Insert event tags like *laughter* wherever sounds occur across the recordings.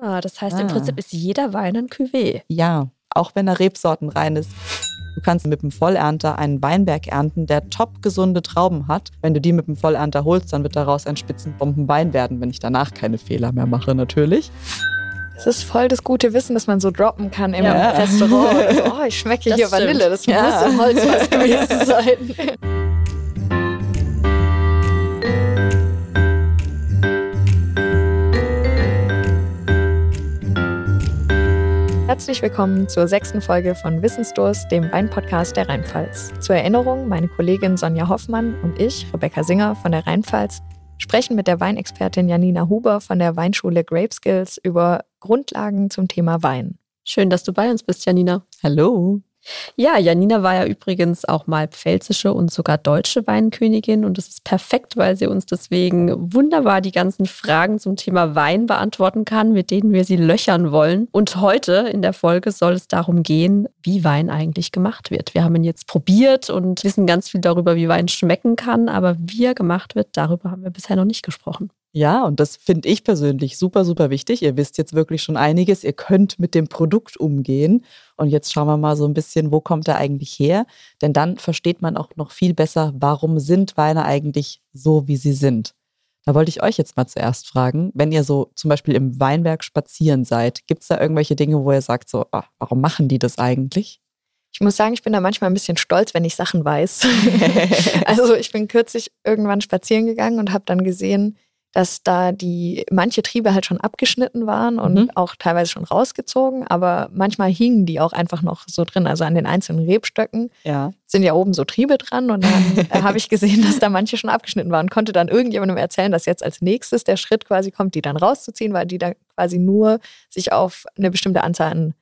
Ah, das heißt, im Prinzip ist jeder Wein ein Cuvée. Ja, auch wenn er Rebsorten rein ist. Du kannst mit dem Vollernter einen Weinberg ernten, der top gesunde Trauben hat. Wenn du die mit dem Vollernter holst, dann wird daraus ein Spitzenbombenwein werden, wenn ich danach keine Fehler mehr mache, natürlich. Das ist voll das gute Wissen, dass man so droppen kann im Ja. Restaurant. Also, oh, ich schmecke Das hier stimmt. Vanille, das Ja. muss im Holzfass gewesen *laughs* sein. Herzlich willkommen zur sechsten Folge von Wissensdurst, dem Weinpodcast der Rheinpfalz. Zur Erinnerung, meine Kollegin Sonja Hoffmann und ich, Rebecca Singer von der Rheinpfalz, sprechen mit der Weinexpertin Janina Huber von der Weinschule Grape Skills über Grundlagen zum Thema Wein. Schön, dass du bei uns bist, Janina. Hallo. Ja, Janina war ja übrigens auch mal pfälzische und sogar deutsche Weinkönigin und das ist perfekt, weil sie uns deswegen wunderbar die ganzen Fragen zum Thema Wein beantworten kann, mit denen wir sie löchern wollen. Und heute in der Folge soll es darum gehen, wie Wein eigentlich gemacht wird. Wir haben ihn jetzt probiert und wissen ganz viel darüber, wie Wein schmecken kann, aber wie er gemacht wird, darüber haben wir bisher noch nicht gesprochen. Ja, und das finde ich persönlich super, super wichtig. Ihr wisst jetzt wirklich schon einiges. Ihr könnt mit dem Produkt umgehen. Und jetzt schauen wir mal so ein bisschen, wo kommt er eigentlich her? Denn dann versteht man auch noch viel besser, warum sind Weine eigentlich so, wie sie sind. Da wollte ich euch jetzt mal zuerst fragen, wenn ihr so zum Beispiel im Weinberg spazieren seid, gibt es da irgendwelche Dinge, wo ihr sagt, so, ah, warum machen die das eigentlich? Ich muss sagen, ich bin da manchmal ein bisschen stolz, wenn ich Sachen weiß. *laughs* also ich bin kürzlich irgendwann spazieren gegangen und habe dann gesehen, dass da die manche Triebe halt schon abgeschnitten waren und Mhm. auch teilweise schon rausgezogen, aber manchmal hingen die auch einfach noch so drin. Also an den einzelnen Rebstöcken Ja. sind ja oben so Triebe dran und dann *laughs* äh, habe ich gesehen, dass da manche schon abgeschnitten waren. Konnte dann irgendjemandem erzählen, dass jetzt als nächstes der Schritt quasi kommt, die dann rauszuziehen, weil die dann quasi nur sich auf eine bestimmte Anzahl an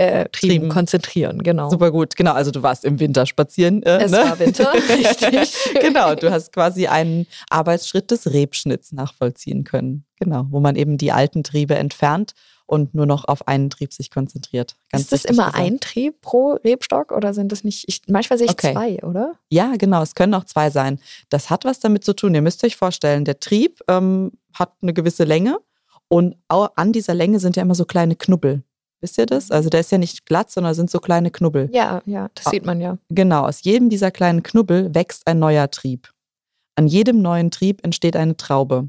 äh, Trieben, Trieben. konzentrieren. Genau. Super gut, genau. Also du warst im Winter spazieren. Äh, Es ne? war Winter, *laughs* richtig. genau, du hast quasi einen Arbeitsschritt des Rebschnitts nachvollziehen können. Genau, wo man eben die alten Triebe entfernt und nur noch auf einen Trieb sich konzentriert. Ganz ist das immer gesagt. ein Trieb pro Rebstock oder sind das nicht? Ich, manchmal sehe ich Okay. zwei, oder? Ja, genau, es können auch zwei sein. Das hat was damit zu tun. Ihr müsst euch vorstellen, der Trieb ähm, hat eine gewisse Länge und an dieser Länge sind ja immer so kleine Knubbel. Wisst ihr das? Also der ist ja nicht glatt, sondern sind so kleine Knubbel. Ja, ja, das Ah. sieht man ja. Genau, aus jedem dieser kleinen Knubbel wächst ein neuer Trieb. An jedem neuen Trieb entsteht eine Traube.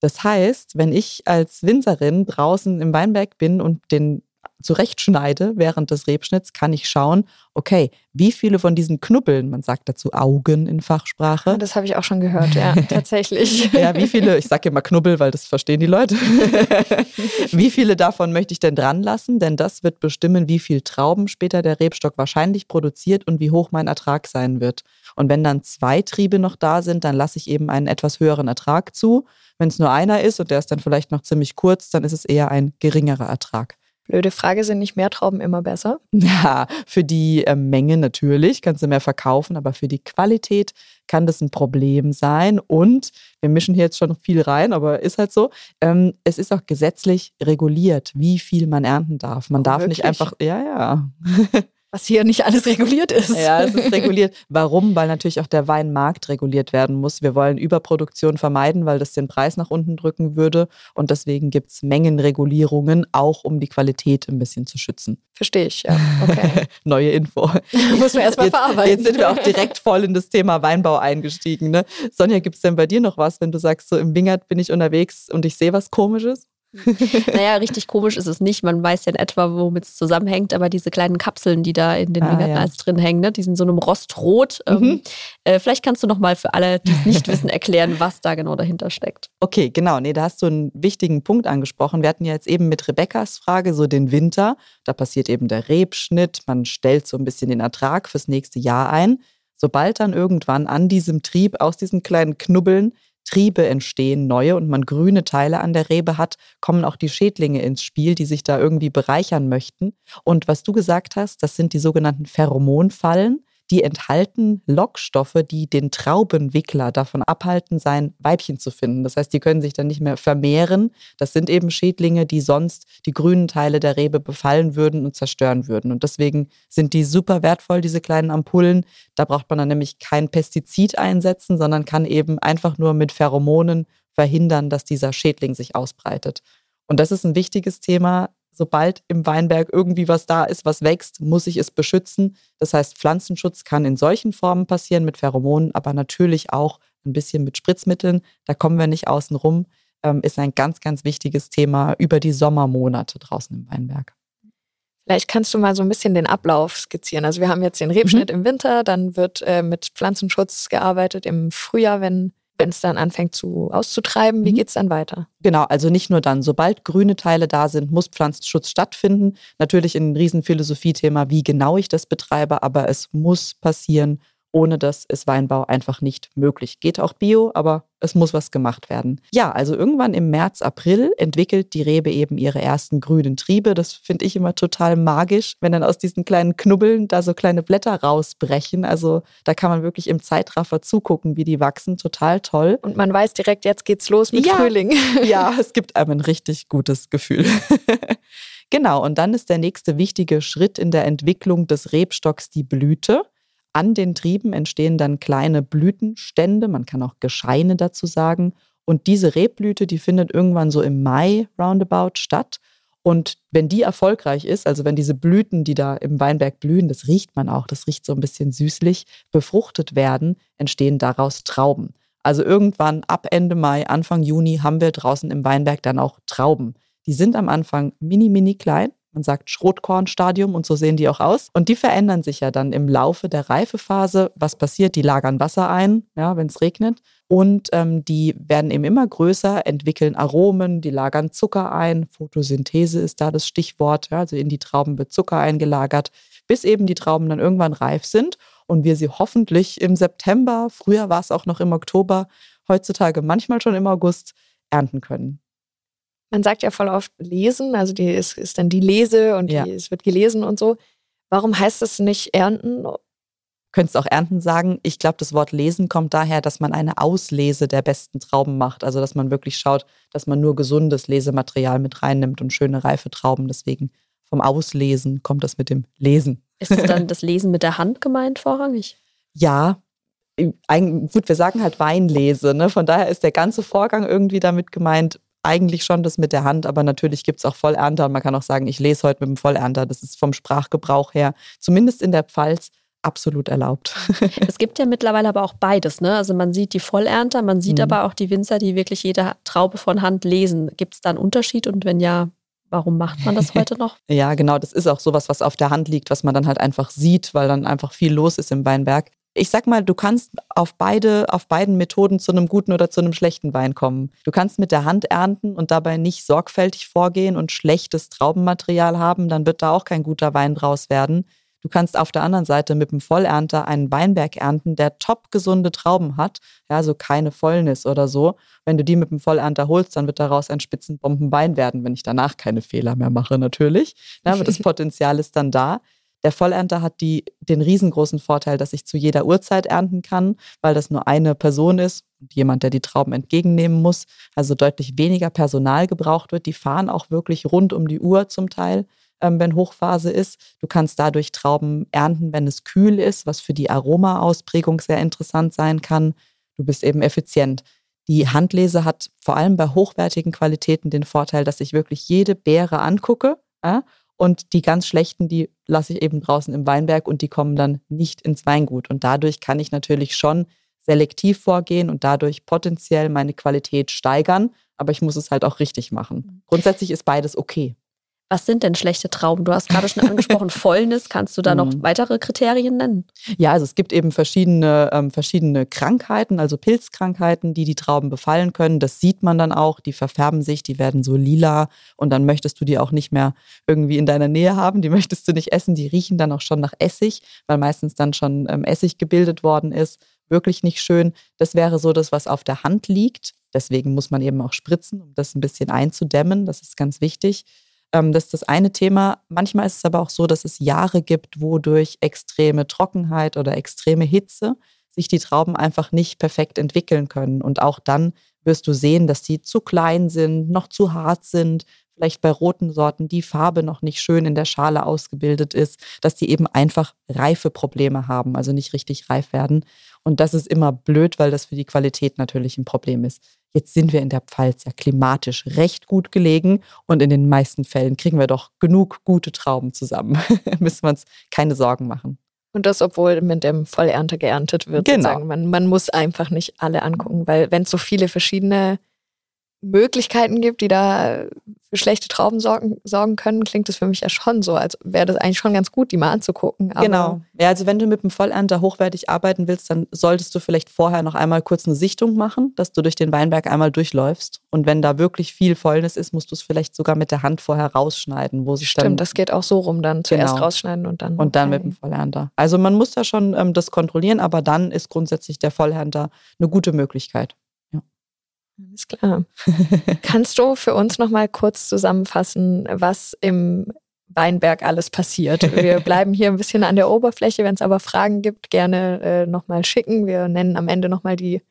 Das heißt, wenn ich als Winzerin draußen im Weinberg bin und den zurechtschneide während des Rebschnitts, kann ich schauen, okay, wie viele von diesen Knubbeln, man sagt dazu Augen in Fachsprache, Das habe ich auch schon gehört, ja, *laughs* tatsächlich. ja, wie viele, ich sage immer Knubbel, weil das verstehen die Leute. *laughs* wie viele davon möchte ich denn dran lassen? Denn das wird bestimmen, wie viel Trauben später der Rebstock wahrscheinlich produziert und wie hoch mein Ertrag sein wird. Und wenn dann zwei Triebe noch da sind, dann lasse ich eben einen etwas höheren Ertrag zu. Wenn es nur einer ist und der ist dann vielleicht noch ziemlich kurz, dann ist es eher ein geringerer Ertrag. Blöde Frage, sind nicht mehr Trauben immer besser? *laughs* Ja, für die äh, Menge natürlich kannst du mehr verkaufen, aber für die Qualität kann das ein Problem sein. Und wir mischen hier jetzt schon viel rein, aber ist halt so. Ähm, es ist auch gesetzlich reguliert, wie viel man ernten darf. Man Oh, darf nicht wirklich? einfach, ja, ja. *laughs* Was hier nicht alles reguliert ist. Ja, es ist *laughs* reguliert. Warum? Weil natürlich auch der Weinmarkt reguliert werden muss. Wir wollen Überproduktion vermeiden, weil das den Preis nach unten drücken würde. Und deswegen gibt es Mengenregulierungen, auch um die Qualität ein bisschen zu schützen. Verstehe ich, ja. Okay. *laughs* Neue Info. *laughs* Muss man erstmal verarbeiten. jetzt sind wir auch direkt voll in das Thema Weinbau eingestiegen. Ne? Sonja, gibt es denn bei dir noch was, wenn du sagst, so im Wingert bin ich unterwegs und ich sehe was Komisches? Naja, richtig komisch ist es nicht. Man weiß ja in etwa, womit es zusammenhängt, aber diese kleinen Kapseln, die da in den Ah, ja. drin hängen, ne, die sind so einem Rostrot. Mhm. Ähm, äh, vielleicht kannst du noch mal für alle, die es nicht wissen, *laughs* erklären, was da genau dahinter steckt. Okay, genau. Nee, da hast du einen wichtigen Punkt angesprochen. Wir hatten ja jetzt eben mit Rebekkas Frage so den Winter. Da passiert eben der Rebschnitt. Man stellt so ein bisschen den Ertrag fürs nächste Jahr ein. Sobald dann irgendwann an diesem Trieb aus diesen kleinen Knubbeln Triebe entstehen, neue und man grüne Teile an der Rebe hat, kommen auch die Schädlinge ins Spiel, die sich da irgendwie bereichern möchten. Und was du gesagt hast, das sind die sogenannten Pheromonfallen. Die enthalten Lockstoffe, die den Traubenwickler davon abhalten, sein Weibchen zu finden. Das heißt, die können sich dann nicht mehr vermehren. Das sind eben Schädlinge, die sonst die grünen Teile der Rebe befallen würden und zerstören würden. Und deswegen sind die super wertvoll, diese kleinen Ampullen. Da braucht man dann nämlich kein Pestizid einsetzen, sondern kann eben einfach nur mit Pheromonen verhindern, dass dieser Schädling sich ausbreitet. Und das ist ein wichtiges Thema. Sobald im Weinberg irgendwie was da ist, was wächst, muss ich es beschützen. Das heißt, Pflanzenschutz kann in solchen Formen passieren mit Pheromonen, aber natürlich auch ein bisschen mit Spritzmitteln. Da kommen wir nicht außen rum. Ähm, ist ein ganz, ganz wichtiges Thema über die Sommermonate draußen im Weinberg. Vielleicht kannst du mal so ein bisschen den Ablauf skizzieren. Also wir haben jetzt den Rebschnitt mhm. im Winter, dann wird äh, mit Pflanzenschutz gearbeitet im Frühjahr, wenn wenn es dann anfängt zu auszutreiben, wie mhm. geht es dann weiter? Genau, also nicht nur dann, sobald grüne Teile da sind, muss Pflanzenschutz stattfinden. Natürlich ein Riesenphilosophie-Thema, wie genau ich das betreibe, aber es muss passieren ohne das ist Weinbau einfach nicht möglich. Geht auch Bio, aber es muss was gemacht werden. Ja, also irgendwann im März, April entwickelt die Rebe eben ihre ersten grünen Triebe. Das finde ich immer total magisch, wenn dann aus diesen kleinen Knubbeln da so kleine Blätter rausbrechen. Also da kann man wirklich im Zeitraffer zugucken, wie die wachsen. Total toll. Und man weiß direkt, jetzt geht's los mit ja, Frühling. *laughs* Ja, *laughs* es gibt einem ein richtig gutes Gefühl. *laughs* Genau, und dann ist der nächste wichtige Schritt in der Entwicklung des Rebstocks die Blüte. An den Trieben entstehen dann kleine Blütenstände, man kann auch Gescheine dazu sagen. Und diese Rebblüte, die findet irgendwann so im Mai roundabout statt. Und wenn die erfolgreich ist, also wenn diese Blüten, die da im Weinberg blühen, das riecht man auch, das riecht so ein bisschen süßlich, befruchtet werden, entstehen daraus Trauben. Also irgendwann ab Ende Mai, Anfang Juni haben wir draußen im Weinberg dann auch Trauben. Die sind am Anfang mini, mini klein, man sagt Schrotkornstadium und so sehen die auch aus. Und die verändern sich ja dann im Laufe der Reifephase. Was passiert? Die lagern Wasser ein, ja, wenn es regnet. Und ähm, die werden eben immer größer, entwickeln Aromen, die lagern Zucker ein. Photosynthese ist da das Stichwort. Ja, also in die Trauben wird Zucker eingelagert, bis eben die Trauben dann irgendwann reif sind und wir sie hoffentlich im September, früher war es auch noch im Oktober, heutzutage manchmal schon im August ernten können. Man sagt ja voll oft lesen, also die ist, ist dann die Lese und ja. die, es wird gelesen und so. Warum heißt das nicht ernten? Könntest auch ernten sagen. Ich glaube, das Wort lesen kommt daher, dass man eine Auslese der besten Trauben macht. Also, dass man wirklich schaut, dass man nur gesundes Lesematerial mit reinnimmt und schöne reife Trauben. Deswegen vom Auslesen kommt das mit dem Lesen. Ist es dann *laughs* das Lesen mit der Hand gemeint vorrangig? Ja, gut, wir sagen halt Weinlese. Ne? Von daher ist der ganze Vorgang irgendwie damit gemeint, eigentlich schon das mit der Hand, aber natürlich gibt es auch Vollernter und man kann auch sagen, ich lese heute mit dem Vollernter. Das ist vom Sprachgebrauch her, zumindest in der Pfalz, absolut erlaubt. *laughs* Es gibt ja mittlerweile aber auch beides. Ne? Also man sieht die Vollernter, man sieht mhm. aber auch die Winzer, die wirklich jede Traube von Hand lesen. Gibt es da einen Unterschied und wenn ja, Warum macht man das heute noch? *laughs* ja, genau. Das ist auch sowas, was auf der Hand liegt, was man dann halt einfach sieht, weil dann einfach viel los ist im Weinberg ich sag mal, du kannst auf beide, auf beiden Methoden zu einem guten oder zu einem schlechten Wein kommen. Du kannst mit der Hand ernten und dabei nicht sorgfältig vorgehen und schlechtes Traubenmaterial haben, dann wird da auch kein guter Wein draus werden. Du kannst auf der anderen Seite mit dem Vollernter einen Weinberg ernten, der top gesunde Trauben hat, ja, also keine Fäulnis oder so. Wenn du die mit dem Vollernter holst, dann wird daraus ein Spitzenbombenwein werden, wenn ich danach keine Fehler mehr mache, natürlich. Ja, aber das *laughs* Potenzial ist dann da. Der Vollernter hat die, den riesengroßen Vorteil, dass ich zu jeder Uhrzeit ernten kann, weil das nur eine Person ist und jemand, der die Trauben entgegennehmen muss. Also deutlich weniger Personal gebraucht wird. Die fahren auch wirklich rund um die Uhr zum Teil, ähm, wenn Hochphase ist. Du kannst dadurch Trauben ernten, wenn es kühl ist, was für die Aromaausprägung sehr interessant sein kann. Du bist eben effizient. Die Handlese hat vor allem bei hochwertigen Qualitäten den Vorteil, dass ich wirklich jede Beere angucke ja, und die ganz schlechten, die lasse ich eben draußen im Weinberg und die kommen dann nicht ins Weingut. Und dadurch kann ich natürlich schon selektiv vorgehen und dadurch potenziell meine Qualität steigern. Aber ich muss es halt auch richtig machen. Mhm. Grundsätzlich ist beides okay. Was sind denn schlechte Trauben? Du hast gerade schon angesprochen, *laughs* Fäulnis. Kannst du da noch mhm. weitere Kriterien nennen? Ja, also es gibt eben verschiedene, ähm, verschiedene Krankheiten, also Pilzkrankheiten, die die Trauben befallen können. Das sieht man dann auch. Die verfärben sich, die werden so lila und dann möchtest du die auch nicht mehr irgendwie in deiner Nähe haben. Die *laughs* möchtest du nicht essen. Die riechen dann auch schon nach Essig, weil meistens dann schon ähm, Essig gebildet worden ist. Wirklich nicht schön. Das wäre so das, was auf der Hand liegt. Deswegen muss man eben auch spritzen, um das ein bisschen einzudämmen. Das ist ganz wichtig. Ähm, das ist das eine Thema. Manchmal ist es aber auch so, dass es Jahre gibt, wo durch extreme Trockenheit oder extreme Hitze sich die Trauben einfach nicht perfekt entwickeln können. Und auch dann wirst du sehen, dass die zu klein sind, noch zu hart sind, vielleicht bei roten Sorten die Farbe noch nicht schön in der Schale ausgebildet ist, dass die eben einfach Reifeprobleme haben, also nicht richtig reif werden. Und das ist immer blöd, weil das für die Qualität natürlich ein Problem ist. Jetzt sind wir in der Pfalz ja klimatisch recht gut gelegen und in den meisten Fällen kriegen wir doch genug gute Trauben zusammen. *laughs* Müssen wir uns keine Sorgen machen. Und das, obwohl mit dem Vollernte geerntet wird. Genau. Man, man muss einfach nicht alle angucken, weil wenn es so viele verschiedene Möglichkeiten gibt, die da für schlechte Trauben sorgen, sorgen können, klingt das für mich ja schon so, als wäre das eigentlich schon ganz gut, die mal anzugucken. genau. Ja, also wenn du mit dem Vollernter hochwertig arbeiten willst, dann solltest du vielleicht vorher noch einmal kurz eine Sichtung machen, dass du durch den Weinberg einmal durchläufst. Und wenn da wirklich viel Fäulnis ist, musst du es vielleicht sogar mit der Hand vorher rausschneiden, wo sich Stimmt, dann das geht auch so rum, dann zuerst Genau. rausschneiden und dann. und dann okay. mit dem Vollernter. Also man muss da schon ähm, das kontrollieren, aber dann ist grundsätzlich der Vollernter eine gute Möglichkeit. Alles klar. Kannst du für uns noch mal kurz zusammenfassen, was im Weinberg alles passiert? Wir *laughs* bleiben hier ein bisschen an der Oberfläche. Wenn es aber Fragen gibt, gerne äh, noch mal schicken. Wir nennen am Ende noch mal die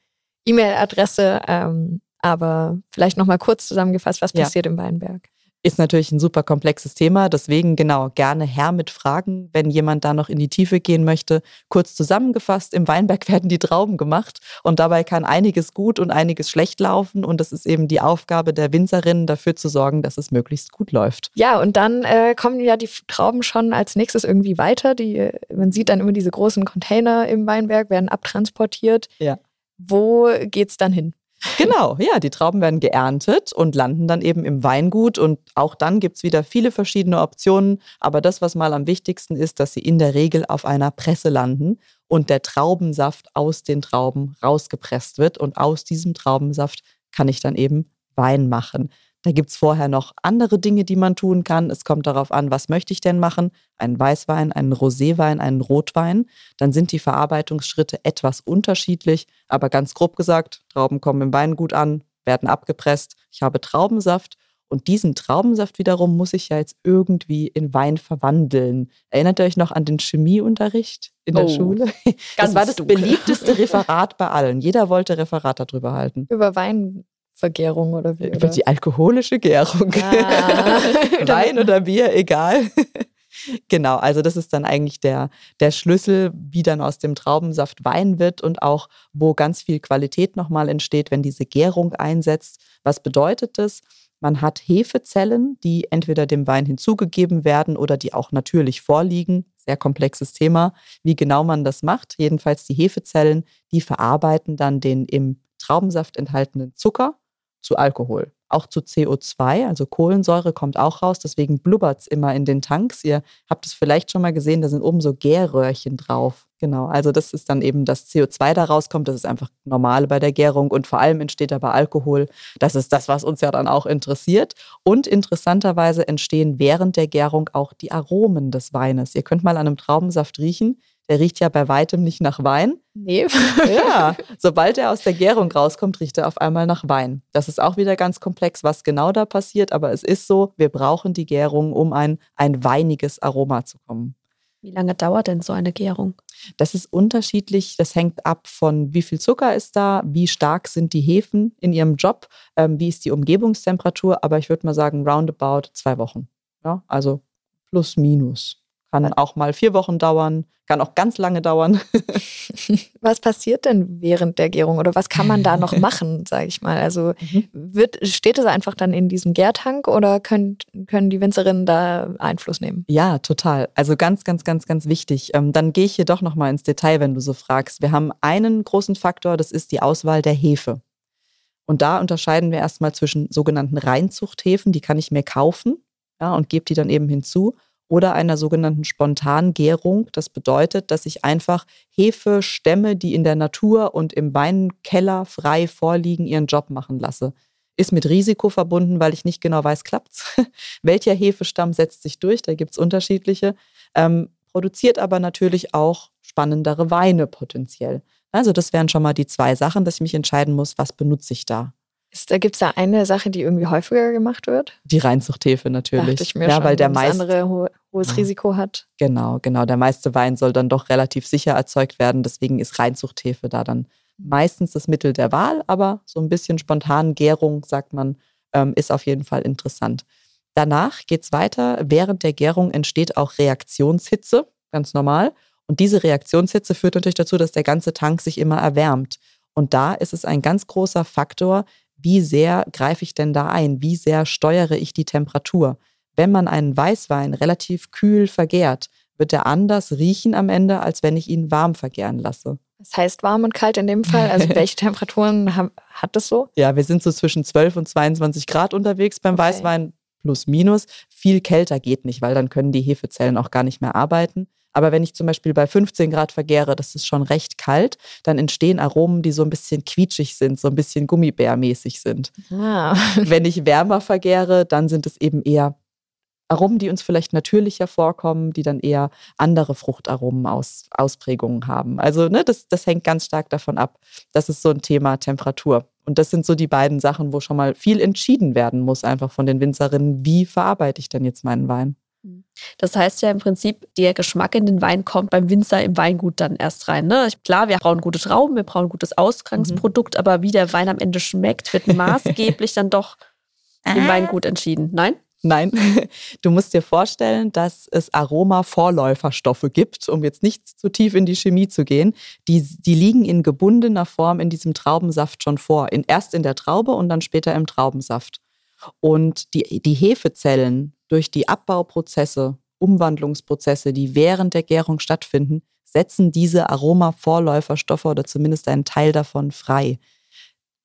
E-Mail-Adresse. Ähm, aber vielleicht noch mal kurz zusammengefasst, was Ja. passiert im Weinberg? Ist natürlich ein super komplexes Thema, deswegen genau gerne her mit Fragen, wenn jemand da noch in die Tiefe gehen möchte. Kurz zusammengefasst, im Weinberg *laughs* werden die Trauben gemacht und dabei kann einiges gut und einiges schlecht laufen und es ist eben die Aufgabe der Winzerinnen, dafür zu sorgen, dass es möglichst gut läuft. Ja, und dann äh, kommen ja die Trauben schon als nächstes irgendwie weiter. Die, man sieht dann immer diese großen Container im Weinberg, werden abtransportiert. Ja. Wo geht's dann hin? Genau, ja, die Trauben werden geerntet und landen dann eben im Weingut und auch dann gibt es wieder viele verschiedene Optionen, aber das, was mal am wichtigsten ist, dass sie in der Regel auf einer Presse landen und der Traubensaft aus den Trauben rausgepresst wird und aus diesem Traubensaft kann ich dann eben Wein machen. Da gibt es vorher noch andere Dinge, die man tun kann. Es kommt darauf an, was möchte ich denn machen? Einen Weißwein, einen Roséwein, einen Rotwein. Dann sind die Verarbeitungsschritte etwas unterschiedlich, aber ganz grob gesagt, Trauben kommen im Weingut an, werden abgepresst. Ich habe Traubensaft und diesen Traubensaft wiederum muss ich ja jetzt irgendwie in Wein verwandeln. Erinnert ihr euch noch an den Chemieunterricht in der Oh, Schule? Das ganz war das dunkel. beliebteste Referat bei allen. Jeder wollte Referat darüber halten. Über Weinvergärung oder wie? Über Oder? die alkoholische Gärung. Ah. *laughs* Wein oder Bier, egal. *laughs* genau, also das ist dann eigentlich der, der Schlüssel, wie dann aus dem Traubensaft Wein wird und auch, wo ganz viel Qualität nochmal entsteht, wenn diese Gärung einsetzt. Was bedeutet das? Man hat Hefezellen, die entweder dem Wein hinzugegeben werden oder die auch natürlich vorliegen. Sehr komplexes Thema, wie genau man das macht. Jedenfalls die Hefezellen, die verarbeiten dann den im Traubensaft enthaltenen Zucker zu Alkohol. Auch zu CO2, also Kohlensäure kommt auch raus, deswegen blubbert es immer in den Tanks. Ihr habt es vielleicht schon mal gesehen, da sind oben so Gärröhrchen drauf. Genau, also das ist dann eben das CO2 da rauskommt, das ist einfach normal bei der Gärung und vor allem entsteht dabei Alkohol. Das ist das, was uns ja dann auch interessiert. Und interessanterweise entstehen während der Gärung auch die Aromen des Weines. Ihr könnt mal an einem Traubensaft riechen, der riecht ja bei weitem nicht nach Wein. Nee. *laughs* Ja, *laughs* sobald er aus der Gärung rauskommt, riecht er auf einmal nach Wein. Das ist auch wieder ganz komplex, was genau da passiert, aber es ist so, wir brauchen die Gärung, um ein, ein weiniges Aroma zu kommen. Wie lange dauert denn so eine Gärung? Das ist unterschiedlich, das hängt ab von wie viel Zucker ist da, wie stark sind die Hefen in ihrem Job, ähm, wie ist die Umgebungstemperatur, aber ich würde mal sagen, roundabout zwei Wochen. Ja, also plus minus. Kann auch mal vier Wochen dauern, kann auch ganz lange dauern. *laughs* Was passiert denn während der Gärung oder was kann man da noch *laughs* machen, sage ich mal? Also Mhm. wird, steht es einfach dann in diesem Gärtank oder können, können die Winzerinnen da Einfluss nehmen? Ja, total. Also ganz, ganz, ganz, ganz wichtig. Ähm, dann gehe ich hier doch nochmal ins Detail, wenn du so fragst. Wir haben einen großen Faktor, das ist die Auswahl der Hefe. Und da unterscheiden wir erstmal zwischen sogenannten Reinzuchthefen, die kann ich mir kaufen ja, und gebe die dann eben hinzu, oder einer sogenannten Spontangärung. Das bedeutet, dass ich einfach Hefestämme, die in der Natur und im Weinkeller frei vorliegen, ihren Job machen lasse. Ist mit Risiko verbunden, weil ich nicht genau weiß, klappt's. *laughs* Welcher Hefestamm setzt sich durch? Da gibt es unterschiedliche. Ähm, produziert aber natürlich auch spannendere Weine potenziell. Also das wären schon mal die zwei Sachen, dass ich mich entscheiden muss, was benutze ich da. Gibt es da eine Sache, die irgendwie häufiger gemacht wird? Die Reinzuchthefe natürlich. Dachte ich mir ja, schon, weil der meist, andere ho hohes Ja. Risiko hat. genau, genau, der meiste Wein soll dann doch relativ sicher erzeugt werden. Deswegen ist Reinzuchthefe da dann meistens das Mittel der Wahl, aber so ein bisschen spontan Gärung, sagt man, ähm, ist auf jeden Fall interessant. Danach geht es weiter. Während der Gärung entsteht auch Reaktionshitze, ganz normal. Und diese Reaktionshitze führt natürlich dazu, dass der ganze Tank sich immer erwärmt. Und da ist es ein ganz großer Faktor, wie sehr greife ich denn da ein? Wie sehr steuere ich die Temperatur? Wenn man einen Weißwein relativ kühl vergärt, wird er anders riechen am Ende, als wenn ich ihn warm vergären lasse. Das heißt warm und kalt in dem Fall. Also *laughs* welche Temperaturen haben, hat das so? Ja, wir sind so zwischen 12 und 22 Grad unterwegs beim okay. Weißwein plus minus. Viel kälter geht nicht, weil dann können die Hefezellen auch gar nicht mehr arbeiten. Aber wenn ich zum Beispiel bei 15 Grad vergäre, das ist schon recht kalt, dann entstehen Aromen, die so ein bisschen quietschig sind, so ein bisschen Gummibärmäßig sind. Ah. *laughs* Wenn ich wärmer vergäre, dann sind es eben eher Aromen, die uns vielleicht natürlicher vorkommen, die dann eher andere Fruchtaromen aus, Ausprägungen haben. Also ne, das, das hängt ganz stark davon ab. Das ist so ein Thema Temperatur. Und das sind so die beiden Sachen, wo schon mal viel entschieden werden muss, einfach von den Winzerinnen, wie verarbeite ich denn jetzt meinen Wein. Das heißt ja im Prinzip, der Geschmack in den Wein kommt beim Winzer im Weingut dann erst rein. Ne? Klar, wir brauchen gute Trauben, wir brauchen ein gutes Ausgangsprodukt, mhm. aber wie der Wein am Ende schmeckt, wird *laughs* maßgeblich dann doch im Weingut entschieden. Nein? Nein, du musst dir vorstellen, dass es Aroma-Vorläuferstoffe gibt, um jetzt nicht zu tief in die Chemie zu gehen. Die, die liegen in gebundener Form in diesem Traubensaft schon vor. In, erst in der Traube und dann später im Traubensaft. Und die, die Hefezellen durch die Abbauprozesse, Umwandlungsprozesse, die während der Gärung stattfinden, setzen diese Aroma-Vorläuferstoffe oder zumindest einen Teil davon frei.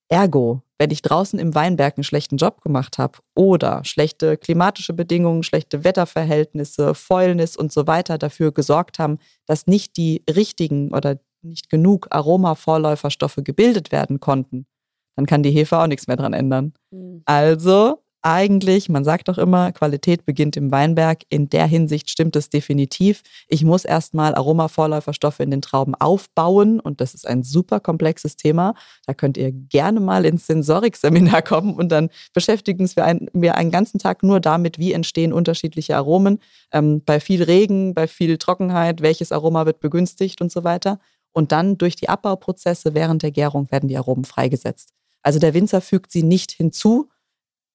Ergo, wenn ich draußen im Weinberg einen schlechten Job gemacht habe oder schlechte klimatische Bedingungen, schlechte Wetterverhältnisse, Fäulnis und so weiter dafür gesorgt haben, dass nicht die richtigen oder nicht genug Aromavorläuferstoffe gebildet werden konnten, dann kann die Hefe auch nichts mehr dran ändern. Mhm. Also eigentlich, man sagt doch immer, Qualität beginnt im Weinberg. In der Hinsicht stimmt es definitiv. Ich muss erstmal Aromavorläuferstoffe in den Trauben aufbauen und das ist ein super komplexes Thema. Da könnt ihr gerne mal ins Sensorik-Seminar kommen und dann beschäftigen wir, ein, wir einen ganzen Tag nur damit, wie entstehen unterschiedliche Aromen. Ähm, bei viel Regen, bei viel Trockenheit, welches Aroma wird begünstigt und so weiter. Und dann durch die Abbauprozesse während der Gärung werden die Aromen freigesetzt. Also der Winzer fügt sie nicht hinzu,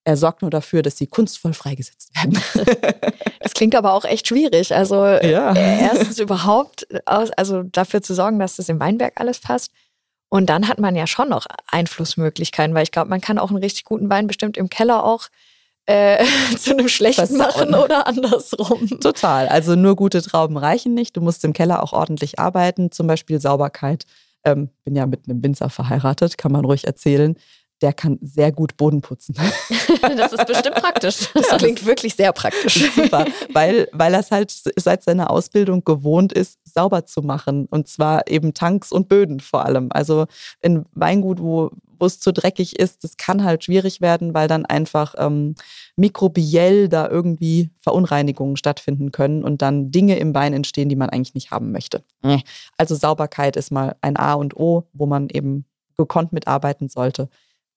er sorgt nur dafür, dass sie kunstvoll freigesetzt werden. *laughs* das klingt aber auch echt schwierig. Also ja. Äh, erstens überhaupt, also dafür zu sorgen, dass das im Weinberg alles passt. Und dann hat man ja schon noch Einflussmöglichkeiten, weil ich glaube, man kann auch einen richtig guten Wein bestimmt im Keller auch äh, *laughs* zu einem schlechten machen oder andersrum. Total. Also nur gute Trauben reichen nicht. Du musst im Keller auch ordentlich arbeiten, zum Beispiel Sauberkeit. Ähm, bin ja mit einem Winzer verheiratet, kann man ruhig erzählen der kann sehr gut Boden putzen. *laughs* das ist bestimmt praktisch. *laughs* Das klingt wirklich sehr praktisch. *laughs* Super, weil, weil er es halt seit seiner Ausbildung gewohnt ist, sauber zu machen. Und zwar eben Tanks und Böden vor allem. Also in Weingut, wo, wo es zu dreckig ist, das kann halt schwierig werden, weil dann einfach ähm, mikrobiell da irgendwie Verunreinigungen stattfinden können und dann Dinge im Wein entstehen, die man eigentlich nicht haben möchte. Also Sauberkeit ist mal ein A und O, wo man eben gekonnt mitarbeiten sollte.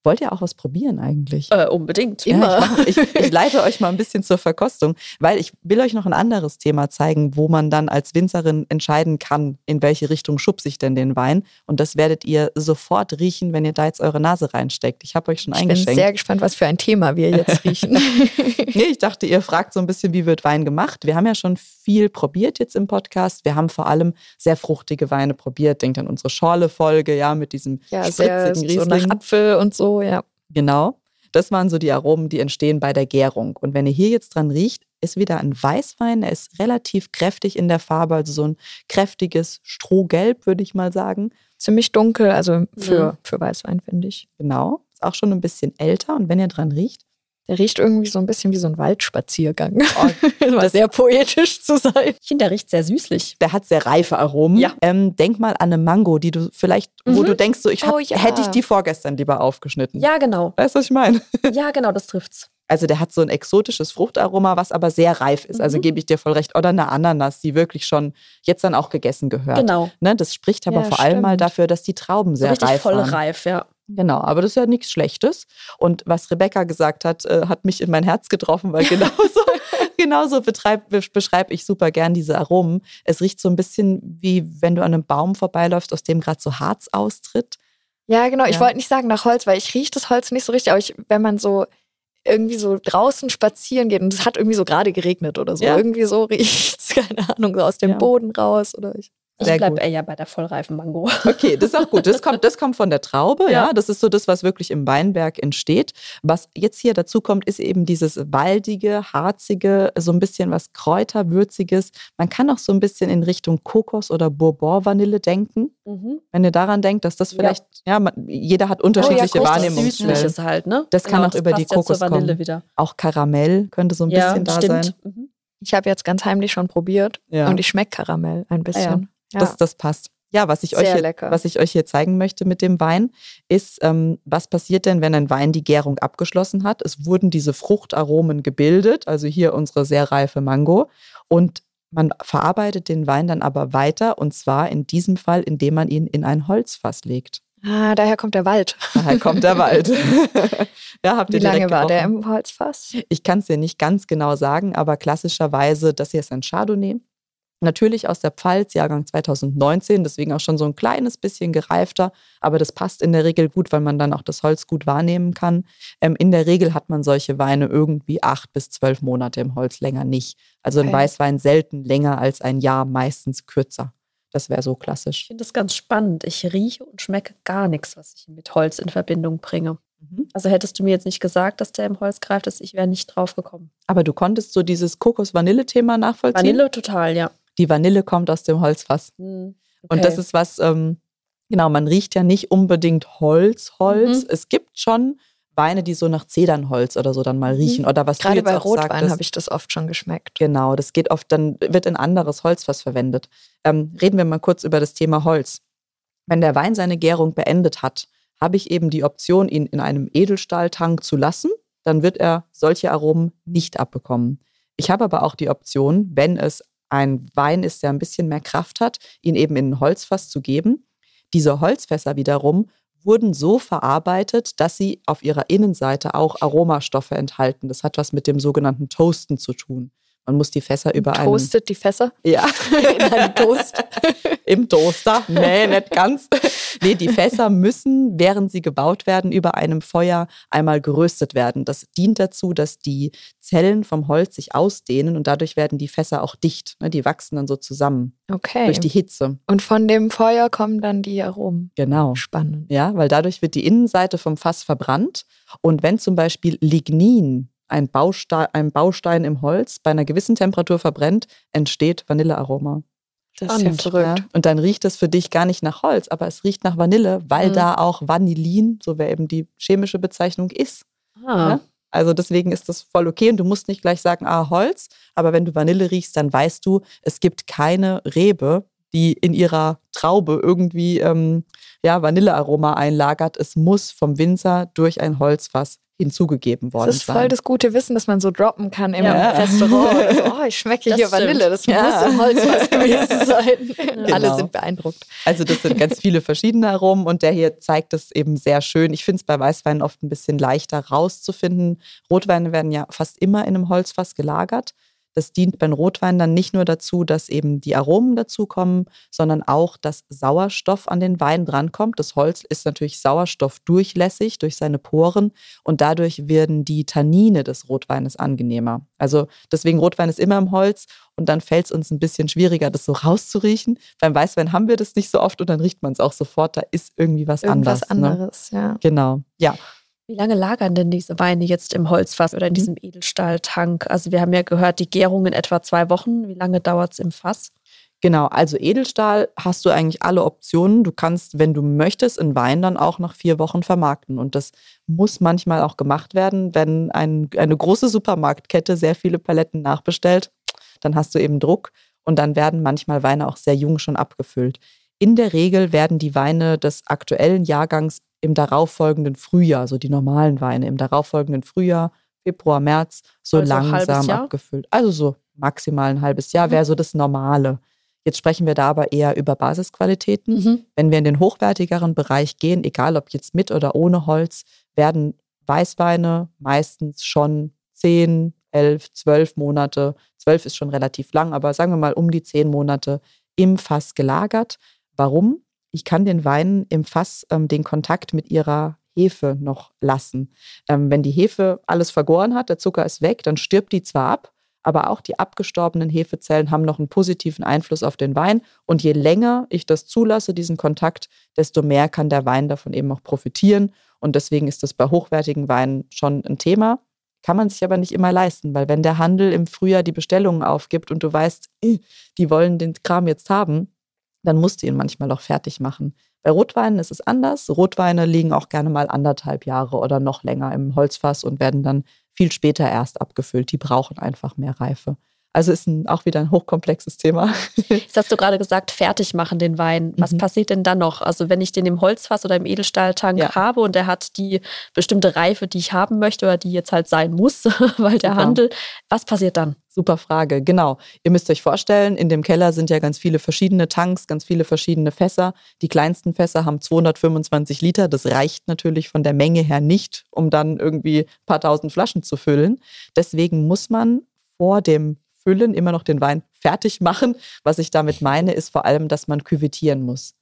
Wollt ihr auch was probieren eigentlich? Äh, unbedingt. Immer. Ja, ich, ich, *laughs* ich, leite euch mal ein bisschen zur Verkostung, weil ich will euch noch ein anderes Thema zeigen, wo man dann als Winzerin entscheiden kann, in welche Richtung schubse ich denn den Wein. Und das werdet ihr sofort riechen, wenn ihr da jetzt eure Nase reinsteckt. Ich habe euch schon ich eingeschenkt. Ich bin sehr gespannt, was für ein Thema wir jetzt *laughs* riechen. nee, ich dachte, ihr fragt so ein bisschen, wie wird Wein gemacht. Wir haben ja schon viel probiert jetzt im Podcast. Wir haben vor allem sehr fruchtige Weine probiert. Denkt an unsere Schorle-Folge, ja, mit diesem ja, spritzigen sehr, Riesling. So nach Apfel und so ja. Genau. Das waren so die Aromen, die entstehen bei der Gärung. Und wenn ihr hier jetzt dran riecht, ist wieder ein Weißwein. Er ist relativ kräftig in der Farbe, also so ein kräftiges Strohgelb, würde ich mal sagen. Ziemlich dunkel, also für, mhm. für Weißwein, finde ich. Genau. Ist auch schon ein bisschen älter. Und wenn ihr dran riecht, der riecht irgendwie so ein bisschen wie so ein Waldspaziergang. Oh, *laughs* das sehr poetisch zu sein. Ich finde, der riecht sehr süßlich. Der hat sehr reife Aromen. Ja. Ähm, denk mal an eine Mango, die du vielleicht, mhm. wo du denkst, so, ich hab, oh, ja. hätte ich die vorgestern lieber aufgeschnitten. Ja, genau. Weißt du, was ich meine? *laughs* Ja, genau, das trifft's. Also der hat so ein exotisches Fruchtaroma, was aber sehr reif ist. Also mhm. Also gebe ich dir voll recht. Oder eine Ananas, die wirklich schon jetzt dann auch gegessen gehört. Genau. Ne, das spricht aber ja, vor allem mal dafür, dass die Trauben sehr so reif voll waren. voll reif, ja. Genau, aber das ist ja nichts Schlechtes. Und was Rebecca gesagt hat, äh, hat mich in mein Herz getroffen, weil genauso, *laughs* genauso beschreibe ich super gern diese Aromen. Es riecht so ein bisschen wie wenn du an einem Baum vorbeiläufst, aus dem gerade so Harz austritt. Ja, genau. Ja. Ich wollte nicht sagen nach Holz, weil ich rieche das Holz nicht so richtig, aber ich, wenn man so irgendwie so draußen spazieren geht und es hat irgendwie so gerade geregnet oder so. Ja. Irgendwie so *laughs* riecht es, keine Ahnung, so aus dem Ja. Boden raus oder ich. Ich Sehr bleibe gut. eher bei der vollreifen Mango. Okay, das ist auch gut. Das kommt, das kommt von der Traube, *laughs* ja. Ja. Das ist so das, was wirklich im Weinberg entsteht. Was jetzt hier dazu kommt, ist eben dieses waldige, harzige, so ein bisschen was Kräuterwürziges. Man kann auch so ein bisschen in Richtung Kokos oder Bourbon-Vanille denken. Wenn ihr daran denkt, dass das Ja. vielleicht, ja, man, jeder hat unterschiedliche Kokos, das Wahrnehmungsstellen. Süßliches halt, ne? Das kann auch über die ja Kokos kommen. wieder. Auch Karamell könnte so ein ja, bisschen da stimmt. sein. Mhm. Ich habe jetzt ganz heimlich schon probiert Ja. und ich schmecke Karamell ein bisschen. Ja, Das, das passt. Ja, was ich, euch hier, lecker. was ich euch hier zeigen möchte mit dem Wein, ist, ähm, was passiert denn, wenn ein Wein die Gärung abgeschlossen hat? Es wurden diese Fruchtaromen gebildet, also hier unsere sehr reife Mango. Und man verarbeitet den Wein dann aber weiter und zwar in diesem Fall, indem man ihn in ein Holzfass legt. Ah, daher kommt der Wald. Daher kommt der Wald. *laughs* ja, habt Wie ihr lange direkt war der gerochen? im Holzfass? Ich kann es dir nicht ganz genau sagen, aber klassischerweise, das hier ist ein Chardonnay. Natürlich aus der Pfalz, Jahrgang 2019, deswegen auch schon so ein kleines bisschen gereifter, aber das passt in der Regel gut, weil man dann auch das Holz gut wahrnehmen kann. Ähm, in der Regel hat man solche Weine irgendwie acht bis zwölf Monate im Holz, länger nicht. Also ein Okay. Weißwein selten länger als ein Jahr, meistens kürzer. Das wäre so Ich klassisch. finde das ganz spannend. Ich rieche und schmecke gar nichts, was ich mit Holz in Verbindung bringe. Mhm. Also hättest du mir jetzt nicht gesagt, dass der im Holz greift, dass ich wäre nicht drauf gekommen. Aber du konntest so dieses Kokos-Vanille-Thema nachvollziehen? Vanille total, ja. Die Vanille kommt aus dem Holzfass. Hm, Und das ist was, ähm, genau, man riecht ja nicht unbedingt Holz, Holz. Mhm. Es gibt schon Weine, die so nach Zedernholz oder so dann mal riechen. Oder was Gerade jetzt bei auch Rotwein habe ich das oft schon geschmeckt. Genau, das geht oft, dann wird ein anderes Holzfass verwendet. Ähm, reden wir mal kurz über das Thema Holz. Wenn der Wein seine Gärung beendet hat, habe ich eben die Option, ihn in einem Edelstahltank zu lassen. Dann wird er solche Aromen nicht abbekommen. Ich habe aber auch die Option, wenn es ein Wein ist, der ein bisschen mehr Kraft hat, ihn eben in ein Holzfass zu geben. Diese Holzfässer wiederum wurden so verarbeitet, dass sie auf ihrer Innenseite auch Aromastoffe enthalten. Das hat was mit dem sogenannten Toasten zu tun. Man muss die Fässer über einen Toastet die Fässer ja. *laughs* in einem Toast. *laughs* Im Toaster. Nee, nicht ganz. *laughs* Nee, die Fässer müssen, während sie gebaut werden, über einem Feuer einmal geröstet werden. Das dient dazu, dass die Zellen vom Holz sich ausdehnen und dadurch werden die Fässer auch dicht. ne? Die wachsen dann so zusammen Okay. durch die Hitze. Und von dem Feuer kommen dann die Aromen. Genau. Spannend. Ja, weil dadurch wird die Innenseite vom Fass verbrannt. Und wenn zum Beispiel Lignin, ein Baustein, ein Baustein im Holz, bei einer gewissen Temperatur verbrennt, entsteht Vanillearoma. Das ist ja Spannend, verrückt. Ja? Und dann riecht es für dich gar nicht nach Holz, aber es riecht nach Vanille, weil Mhm. da auch Vanillin, so wäre eben die chemische Bezeichnung, ist. Ah, Ja? Also deswegen ist das voll okay und du musst nicht gleich sagen, ah, Holz, aber wenn du Vanille riechst, dann weißt du, es gibt keine Rebe, die in ihrer Traube irgendwie ähm, ja, Vanillearoma einlagert. Es muss vom Winzer durch ein Holzfass hinzugegeben worden Das ist sein. voll das gute Wissen, dass man so droppen kann im Ja. Restaurant. *laughs* So, oh, ich schmecke Das hier stimmt. Vanille. Das Ja. muss im Holzfass *laughs* gewesen sein. Alle Genau. sind beeindruckt. Also das sind ganz viele verschiedene Aromen und der hier zeigt es eben sehr schön. Ich finde es bei Weißweinen oft ein bisschen leichter rauszufinden. Rotweine werden ja fast immer in einem Holzfass gelagert. Das dient beim Rotwein dann nicht nur dazu, dass eben die Aromen dazukommen, sondern auch, dass Sauerstoff an den Wein drankommt. Das Holz ist natürlich sauerstoffdurchlässig durch seine Poren und dadurch werden die Tannine des Rotweines angenehmer. Also deswegen Rotwein ist immer im Holz und dann fällt es uns ein bisschen schwieriger, das so rauszuriechen. Beim Weißwein haben wir das nicht so oft und dann riecht man es auch sofort, da ist irgendwie was Irgendwas anders. Ne? anderes, ja. Genau, ja. Wie lange lagern denn diese Weine jetzt im Holzfass oder in Mhm. diesem Edelstahltank? Also wir haben ja gehört, die Gärung in etwa zwei Wochen. Wie lange dauert es im Fass? Genau, also Edelstahl hast du eigentlich alle Optionen. Du kannst, wenn du möchtest, in Wein dann auch nach vier Wochen vermarkten. Und das muss manchmal auch gemacht werden, wenn ein, eine große Supermarktkette sehr viele Paletten nachbestellt. Dann hast du eben Druck und dann werden manchmal Weine auch sehr jung schon abgefüllt. In der Regel werden die Weine des aktuellen Jahrgangs im darauffolgenden Frühjahr, so die normalen Weine, im darauffolgenden Frühjahr, Februar, März, so Also langsam abgefüllt. Also so maximal ein halbes Jahr Mhm. wäre so das Normale. Jetzt sprechen wir da aber eher über Basisqualitäten. Wenn wir in den hochwertigeren Bereich gehen, egal ob jetzt mit oder ohne Holz, werden Weißweine meistens schon 10, 11, 12 Monate, 12 ist schon relativ lang, aber sagen wir mal um die 10 Monate im Fass gelagert. Warum? Ich kann den Weinen im Fass ähm, den Kontakt mit ihrer Hefe noch lassen. Ähm, wenn die Hefe alles vergoren hat, der Zucker ist weg, dann stirbt die zwar ab, aber auch die abgestorbenen Hefezellen haben noch einen positiven Einfluss auf den Wein. Und je länger ich das zulasse, diesen Kontakt, desto mehr kann der Wein davon eben auch profitieren. Und deswegen ist das bei hochwertigen Weinen schon ein Thema. Kann man sich aber nicht immer leisten, weil wenn der Handel im Frühjahr die Bestellungen aufgibt und du weißt, äh, die wollen den Kram jetzt haben, dann musst du ihn manchmal auch fertig machen. Bei Rotweinen ist es anders. Rotweine liegen auch gerne mal anderthalb Jahre oder noch länger im Holzfass und werden dann viel später erst abgefüllt. Die brauchen einfach mehr Reife. Also ist ein, auch wieder ein hochkomplexes Thema. *laughs* Jetzt hast du gerade gesagt, fertig machen den Wein. Was mhm. passiert denn dann noch? Also wenn ich den im Holzfass oder im Edelstahltank ja. habe und der hat die bestimmte Reife, die ich haben möchte oder die jetzt halt sein muss, *laughs* weil der Super. Handel, was passiert dann? Super Frage, genau. Ihr müsst euch vorstellen, in dem Keller sind ja ganz viele verschiedene Tanks, ganz viele verschiedene Fässer. Die kleinsten Fässer haben 225 Liter. Das reicht natürlich von der Menge her nicht, um dann irgendwie ein paar tausend Flaschen zu füllen. Deswegen muss man vor dem Füllen immer noch den Wein fertig machen. Was ich damit meine, ist vor allem, dass man küvettieren muss.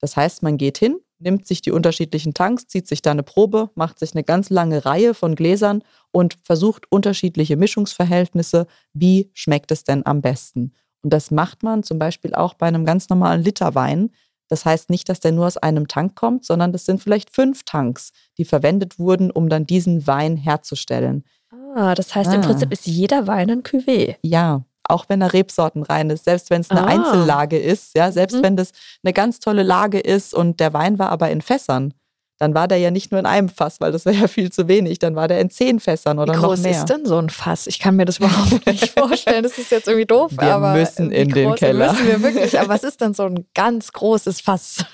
Das heißt, man geht hin, nimmt sich die unterschiedlichen Tanks, zieht sich da eine Probe, macht sich eine ganz lange Reihe von Gläsern und versucht unterschiedliche Mischungsverhältnisse. Wie schmeckt es denn am besten? Und das macht man zum Beispiel auch bei einem ganz normalen Liter Wein. Das heißt nicht, dass der nur aus einem Tank kommt, sondern das sind vielleicht fünf Tanks, die verwendet wurden, um dann diesen Wein herzustellen. Ah, das heißt, ah. im Prinzip ist jeder Wein ein Cuvée. Ja, auch wenn er rebsortenrein ist, selbst wenn es eine ah. Einzellage ist, ja, selbst mhm. wenn das eine ganz tolle Lage ist und der Wein war aber in Fässern, dann war der ja nicht nur in einem Fass, weil das wäre ja viel zu wenig. Dann war der in zehn Fässern oder noch mehr. Wie groß ist denn so ein Fass? Ich kann mir das überhaupt *laughs* nicht vorstellen. Das ist jetzt irgendwie doof. Wir aber müssen in den Keller. Müssen wir wirklich. Aber was ist denn so ein ganz großes Fass?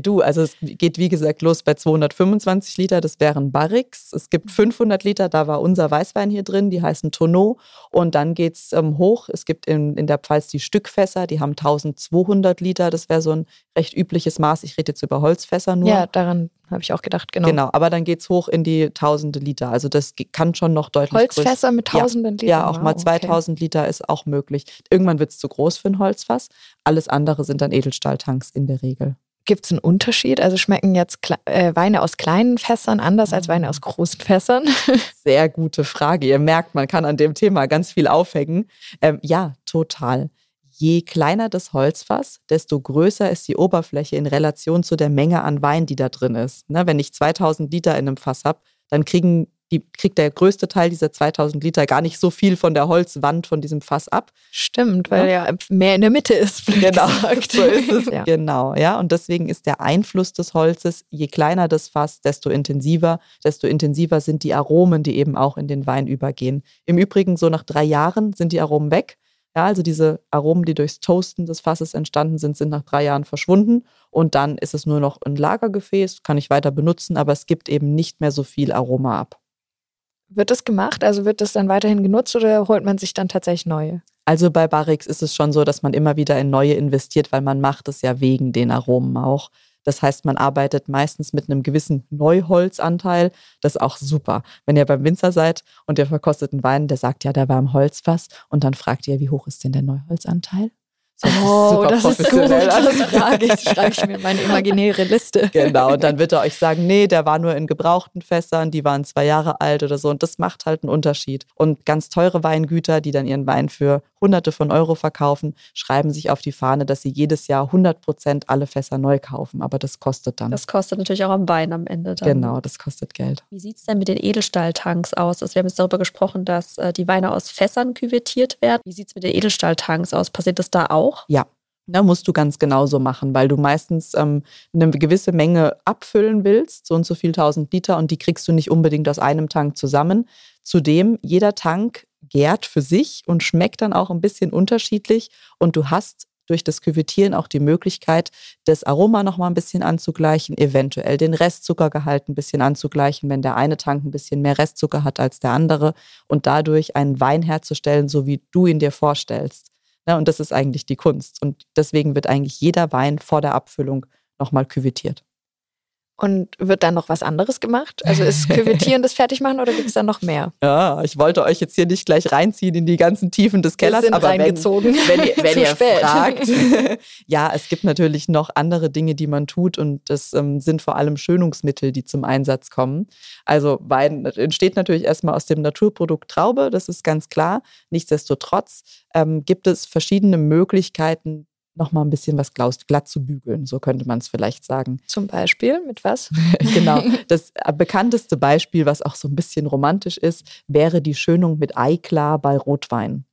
Du, also es geht wie gesagt los bei 225 Liter. Das wären Barrix. Es gibt 500 Liter. Da war unser Weißwein hier drin. Die heißen Tonneau. Und dann geht es ähm, hoch. Es gibt in, in der Pfalz die Stückfässer. Die haben 1200 Liter. Das wäre so ein recht übliches Maß. Ich rede jetzt über Holzfässer nur. Ja, daran habe ich auch gedacht, genau. Genau, aber dann geht es hoch in die tausende Liter. Also das kann schon noch deutlich Holzfässer größer. mit tausenden ja, Litern? Ja, auch wow, mal 2000 okay. Liter ist auch möglich. Irgendwann wird es zu groß für ein Holzfass. Alles andere sind dann Edelstahltanks in der Regel. Gibt es einen Unterschied? Also schmecken jetzt äh, Weine aus kleinen Fässern anders als Weine aus großen Fässern? *laughs* Sehr gute Frage. Ihr merkt, man kann an dem Thema ganz viel aufhängen. Ähm, ja, total. Je kleiner das Holzfass, desto größer ist die Oberfläche in Relation zu der Menge an Wein, die da drin ist. Ne, wenn ich 2000 Liter in einem Fass habe, dann kriegen die, kriegt der größte Teil dieser 2000 Liter gar nicht so viel von der Holzwand von diesem Fass ab. Stimmt, weil ja, ja mehr in der Mitte ist. *laughs* Genau, so ist es. ja. Genau, ja. Und deswegen ist der Einfluss des Holzes, je kleiner das Fass, desto intensiver, desto intensiver sind die Aromen, die eben auch in den Wein übergehen. Im Übrigen, so nach drei Jahren sind die Aromen weg. Ja, also diese Aromen, die durchs Toasten des Fasses entstanden sind, sind nach drei Jahren verschwunden und dann ist es nur noch ein Lagergefäß, kann ich weiter benutzen, aber es gibt eben nicht mehr so viel Aroma ab. Wird das gemacht? Also wird das dann weiterhin genutzt oder holt man sich dann tatsächlich neue? Also bei Barrix ist es schon so, dass man immer wieder in neue investiert, weil man macht es ja wegen den Aromen auch. Das heißt, man arbeitet meistens mit einem gewissen Neuholzanteil. Das ist auch super. Wenn ihr beim Winzer seid und ihr verkostet einen Wein, der sagt, ja, der war im Holzfass und dann fragt ihr, wie hoch ist denn der Neuholzanteil? Oh, das ist gut. Das frage ich, schreibe ich mir meine imaginäre Liste. Genau, und dann wird er euch sagen, nee, der war nur in gebrauchten Fässern, die waren zwei Jahre alt oder so. Und das macht halt einen Unterschied. Und ganz teure Weingüter, die dann ihren Wein für Hunderte von Euro verkaufen, schreiben sich auf die Fahne, dass sie jedes Jahr 100 Prozent alle Fässer neu kaufen. Aber das kostet dann. Das kostet natürlich auch am Wein am Ende dann. Genau, das kostet Geld. Wie sieht es denn mit den Edelstahltanks aus? Also wir haben jetzt darüber gesprochen, dass äh, die Weine aus Fässern küvettiert werden. Wie sieht es mit den Edelstahltanks aus? Passiert das da auch? Ja, da musst du ganz genauso machen, weil du meistens ähm, eine gewisse Menge abfüllen willst, so und so viel tausend Liter, und die kriegst du nicht unbedingt aus einem Tank zusammen. Zudem, jeder Tank gärt für sich und schmeckt dann auch ein bisschen unterschiedlich und du hast durch das Küvettieren auch die Möglichkeit, das Aroma noch mal ein bisschen anzugleichen, eventuell den Restzuckergehalt ein bisschen anzugleichen, wenn der eine Tank ein bisschen mehr Restzucker hat als der andere und dadurch einen Wein herzustellen, so wie du ihn dir vorstellst. Ja, und das ist eigentlich die Kunst. Und deswegen wird eigentlich jeder Wein vor der Abfüllung nochmal küvettiert. Und wird dann noch was anderes gemacht? Also ist Küvettieren das *laughs* Fertigmachen oder gibt es da noch mehr? Ja, ich wollte euch jetzt hier nicht gleich reinziehen in die ganzen Tiefen des Kellers, sind aber wenn, reingezogen. wenn ihr, *laughs* wenn ihr spät. fragt, *laughs* ja, es gibt natürlich noch andere Dinge, die man tut und das ähm, sind vor allem Schönungsmittel, die zum Einsatz kommen. Also Wein entsteht natürlich erstmal aus dem Naturprodukt Traube, das ist ganz klar. Nichtsdestotrotz ähm, gibt es verschiedene Möglichkeiten, noch mal ein bisschen was glatt zu bügeln, so könnte man es vielleicht sagen. Zum Beispiel mit was? *laughs* genau. *laughs* Das äh, bekannteste Beispiel, was auch so ein bisschen romantisch ist, wäre die Schönung mit Eiklar bei Rotwein.